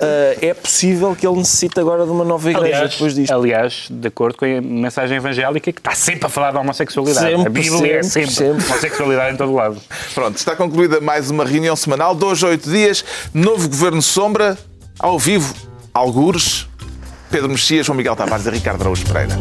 Ah, é possível que ele necessite agora de uma nova igreja Aliás, depois disto. aliás, de acordo com a mensagem evangélica, que está sempre a falar da homossexualidade. Sempre, a Bíblia é sempre, sempre, sempre. homossexualidade em todo lado. Pronto, está concluída mais uma reunião semanal, dois a oito novo Governo Sombra, ao vivo, algures, Pedro Mexias, João Miguel Tavares e Ricardo Araújo Pereira.